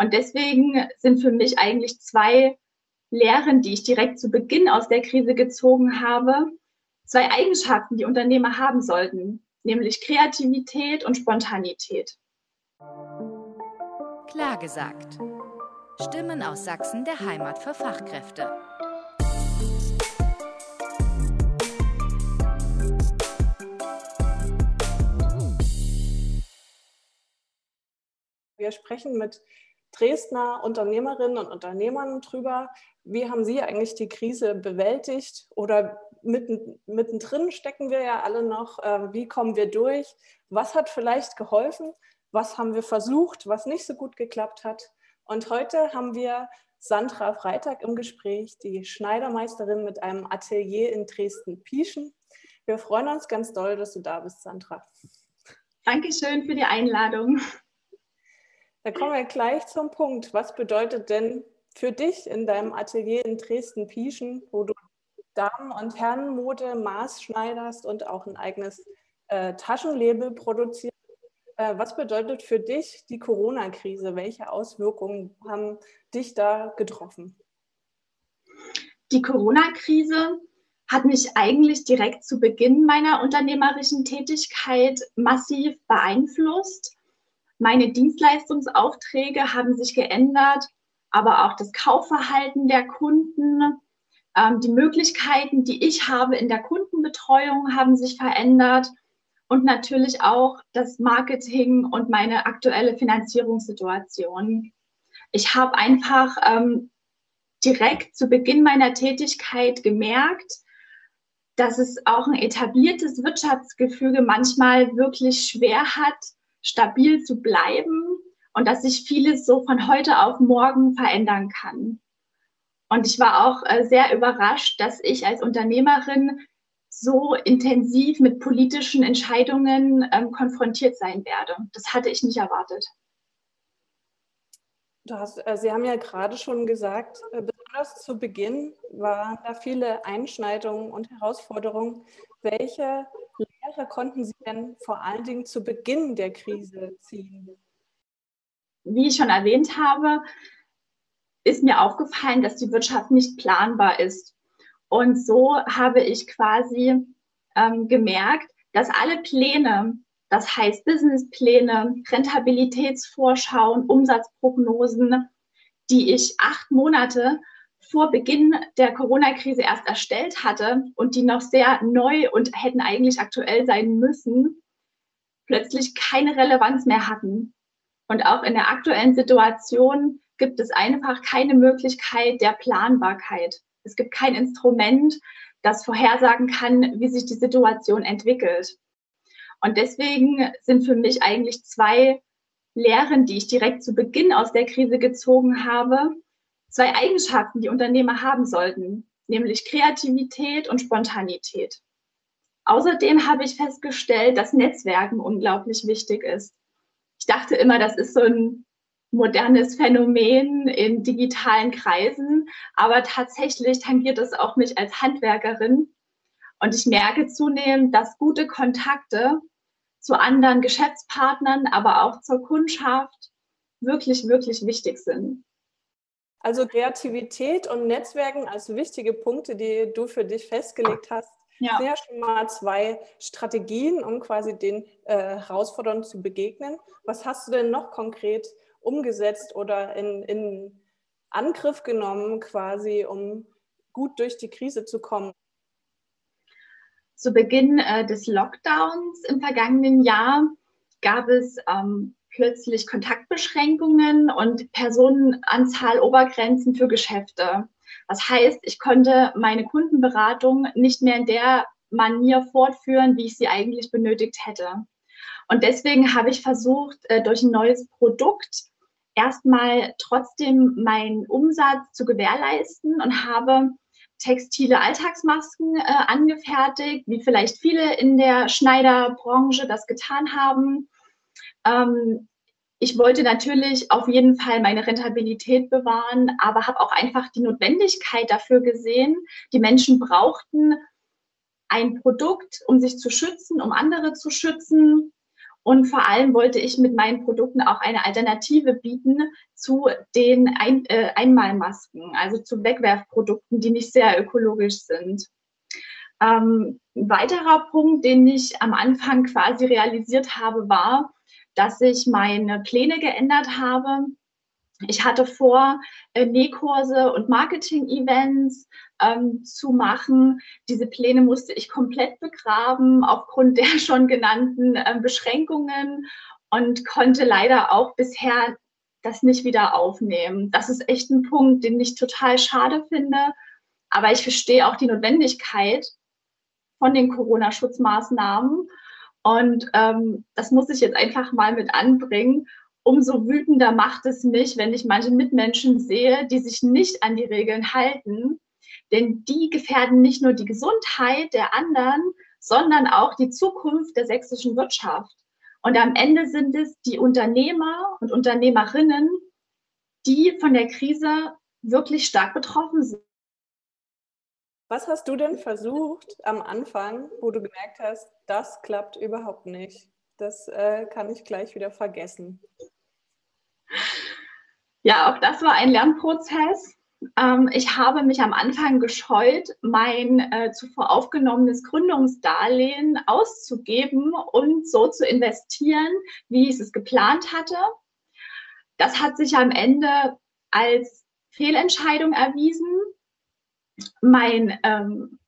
Und deswegen sind für mich eigentlich zwei Lehren, die ich direkt zu Beginn aus der Krise gezogen habe, zwei Eigenschaften, die Unternehmer haben sollten, nämlich Kreativität und Spontanität. Klar gesagt. Stimmen aus Sachsen der Heimat für Fachkräfte. Wir sprechen mit Dresdner Unternehmerinnen und Unternehmern drüber, wie haben Sie eigentlich die Krise bewältigt oder mitten, mittendrin stecken wir ja alle noch, äh, wie kommen wir durch, was hat vielleicht geholfen, was haben wir versucht, was nicht so gut geklappt hat. Und heute haben wir Sandra Freitag im Gespräch, die Schneidermeisterin mit einem Atelier in Dresden-Pieschen. Wir freuen uns ganz doll, dass du da bist, Sandra. Dankeschön für die Einladung. Da kommen wir gleich zum Punkt. Was bedeutet denn für dich in deinem Atelier in Dresden-Pieschen, wo du Damen- und Herrenmode maßschneiderst und auch ein eigenes äh, Taschenlabel produzierst? Äh, was bedeutet für dich die Corona-Krise? Welche Auswirkungen haben dich da getroffen? Die Corona-Krise hat mich eigentlich direkt zu Beginn meiner unternehmerischen Tätigkeit massiv beeinflusst. Meine Dienstleistungsaufträge haben sich geändert, aber auch das Kaufverhalten der Kunden, ähm, die Möglichkeiten, die ich habe in der Kundenbetreuung, haben sich verändert und natürlich auch das Marketing und meine aktuelle Finanzierungssituation. Ich habe einfach ähm, direkt zu Beginn meiner Tätigkeit gemerkt, dass es auch ein etabliertes Wirtschaftsgefüge manchmal wirklich schwer hat, stabil zu bleiben und dass sich vieles so von heute auf morgen verändern kann. Und ich war auch äh, sehr überrascht, dass ich als Unternehmerin so intensiv mit politischen Entscheidungen ähm, konfrontiert sein werde. Das hatte ich nicht erwartet. Hast, äh, Sie haben ja gerade schon gesagt, äh, besonders zu Beginn waren da viele Einschneidungen und Herausforderungen. Welche Lehre konnten Sie denn vor allen Dingen zu Beginn der Krise ziehen? Wie ich schon erwähnt habe, ist mir aufgefallen, dass die Wirtschaft nicht planbar ist. Und so habe ich quasi ähm, gemerkt, dass alle Pläne, das heißt Businesspläne, Rentabilitätsvorschauen, Umsatzprognosen, die ich acht Monate vor Beginn der Corona-Krise erst erstellt hatte und die noch sehr neu und hätten eigentlich aktuell sein müssen, plötzlich keine Relevanz mehr hatten. Und auch in der aktuellen Situation gibt es einfach keine Möglichkeit der Planbarkeit. Es gibt kein Instrument, das vorhersagen kann, wie sich die Situation entwickelt. Und deswegen sind für mich eigentlich zwei Lehren, die ich direkt zu Beginn aus der Krise gezogen habe, zwei Eigenschaften, die Unternehmer haben sollten, nämlich Kreativität und Spontanität. Außerdem habe ich festgestellt, dass Netzwerken unglaublich wichtig ist. Ich dachte immer, das ist so ein modernes Phänomen in digitalen Kreisen, aber tatsächlich tangiert es auch mich als Handwerkerin. Und ich merke zunehmend, dass gute Kontakte zu anderen Geschäftspartnern, aber auch zur Kundschaft wirklich, wirklich wichtig sind. Also Kreativität und Netzwerken als wichtige Punkte, die du für dich festgelegt hast, ja. sind ja schon mal zwei Strategien, um quasi den äh, Herausforderungen zu begegnen. Was hast du denn noch konkret umgesetzt oder in, in Angriff genommen, quasi, um gut durch die Krise zu kommen? Zu Beginn äh, des Lockdowns im vergangenen Jahr gab es ähm, plötzlich Kontaktbeschränkungen und Personenanzahl Obergrenzen für Geschäfte. Das heißt, ich konnte meine Kundenberatung nicht mehr in der Manier fortführen, wie ich sie eigentlich benötigt hätte. Und deswegen habe ich versucht, äh, durch ein neues Produkt erstmal trotzdem meinen Umsatz zu gewährleisten und habe textile Alltagsmasken äh, angefertigt, wie vielleicht viele in der Schneiderbranche das getan haben. Ähm, ich wollte natürlich auf jeden Fall meine Rentabilität bewahren, aber habe auch einfach die Notwendigkeit dafür gesehen. Die Menschen brauchten ein Produkt, um sich zu schützen, um andere zu schützen. Und vor allem wollte ich mit meinen Produkten auch eine Alternative bieten zu den Ein äh, Einmalmasken, also zu Wegwerfprodukten, die nicht sehr ökologisch sind. Ähm, ein weiterer Punkt, den ich am Anfang quasi realisiert habe, war, dass ich meine Pläne geändert habe. Ich hatte vor, äh, Nähkurse und Marketing-Events ähm, zu machen. Diese Pläne musste ich komplett begraben aufgrund der schon genannten äh, Beschränkungen und konnte leider auch bisher das nicht wieder aufnehmen. Das ist echt ein Punkt, den ich total schade finde. Aber ich verstehe auch die Notwendigkeit von den Corona-Schutzmaßnahmen. Und ähm, das muss ich jetzt einfach mal mit anbringen umso wütender macht es mich, wenn ich manche Mitmenschen sehe, die sich nicht an die Regeln halten. Denn die gefährden nicht nur die Gesundheit der anderen, sondern auch die Zukunft der sächsischen Wirtschaft. Und am Ende sind es die Unternehmer und Unternehmerinnen, die von der Krise wirklich stark betroffen sind. Was hast du denn versucht am Anfang, wo du gemerkt hast, das klappt überhaupt nicht? Das äh, kann ich gleich wieder vergessen. Ja, auch das war ein Lernprozess. Ähm, ich habe mich am Anfang gescheut, mein äh, zuvor aufgenommenes Gründungsdarlehen auszugeben und so zu investieren, wie ich es geplant hatte. Das hat sich am Ende als Fehlentscheidung erwiesen. Mein ähm,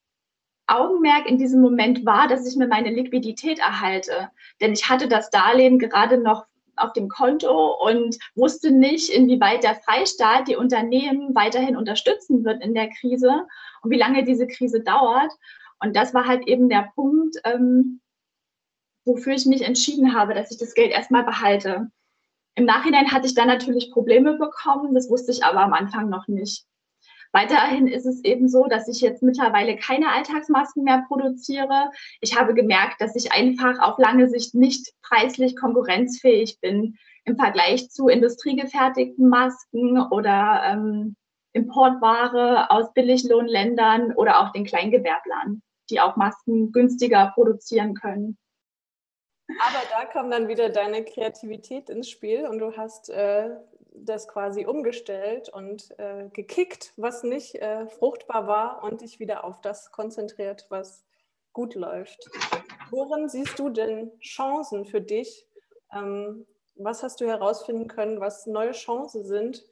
Augenmerk in diesem Moment war, dass ich mir meine Liquidität erhalte. Denn ich hatte das Darlehen gerade noch auf dem Konto und wusste nicht, inwieweit der Freistaat die Unternehmen weiterhin unterstützen wird in der Krise und wie lange diese Krise dauert. Und das war halt eben der Punkt, ähm, wofür ich mich entschieden habe, dass ich das Geld erstmal behalte. Im Nachhinein hatte ich dann natürlich Probleme bekommen, das wusste ich aber am Anfang noch nicht. Weiterhin ist es eben so, dass ich jetzt mittlerweile keine Alltagsmasken mehr produziere. Ich habe gemerkt, dass ich einfach auf lange Sicht nicht preislich konkurrenzfähig bin im Vergleich zu industriegefertigten Masken oder ähm, Importware aus Billiglohnländern oder auch den Kleingewerblern, die auch Masken günstiger produzieren können. Aber da kam dann wieder deine Kreativität ins Spiel und du hast äh, das quasi umgestellt und äh, gekickt, was nicht äh, fruchtbar war und dich wieder auf das konzentriert, was gut läuft. Worin siehst du denn Chancen für dich? Ähm, was hast du herausfinden können, was neue Chancen sind?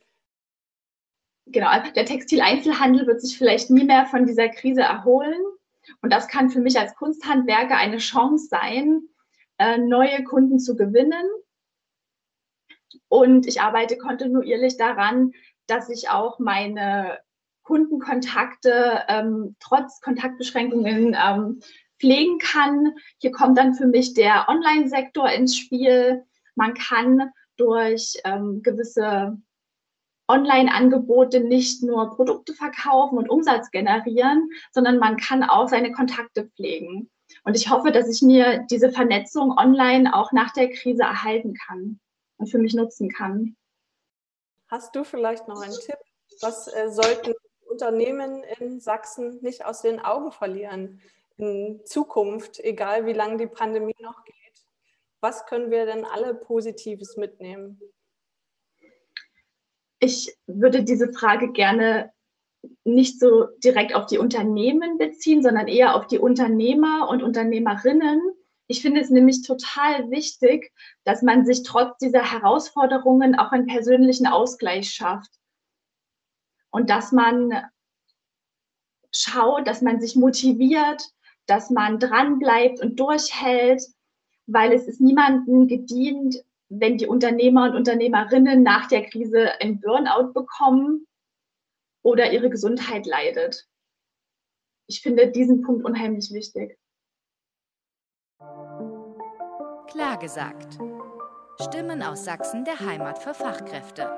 Genau, der Textileinzelhandel wird sich vielleicht nie mehr von dieser Krise erholen. Und das kann für mich als Kunsthandwerker eine Chance sein, äh, neue Kunden zu gewinnen und ich arbeite kontinuierlich daran, dass ich auch meine Kundenkontakte ähm, trotz Kontaktbeschränkungen ähm, pflegen kann. Hier kommt dann für mich der Online-Sektor ins Spiel. Man kann durch ähm, gewisse Online-Angebote nicht nur Produkte verkaufen und Umsatz generieren, sondern man kann auch seine Kontakte pflegen. Und ich hoffe, dass ich mir diese Vernetzung online auch nach der Krise erhalten kann und für mich nutzen kann. Hast du vielleicht noch einen Tipp? Was äh, sollten Unternehmen in Sachsen nicht aus den Augen verlieren in Zukunft, egal wie lange die Pandemie noch geht? Was können wir denn alle Positives mitnehmen? Ich würde diese Frage gerne nicht so direkt auf die Unternehmen beziehen, sondern eher auf die Unternehmer und Unternehmerinnen, ich finde es nämlich total wichtig, dass man sich trotz dieser Herausforderungen auch einen persönlichen Ausgleich schafft. Und dass man schaut, dass man sich motiviert, dass man dranbleibt und durchhält, weil es ist niemandem gedient, wenn die Unternehmer und Unternehmerinnen nach der Krise ein Burnout bekommen oder ihre Gesundheit leidet. Ich finde diesen Punkt unheimlich wichtig. Klar gesagt. Stimmen aus Sachsen der Heimat für Fachkräfte.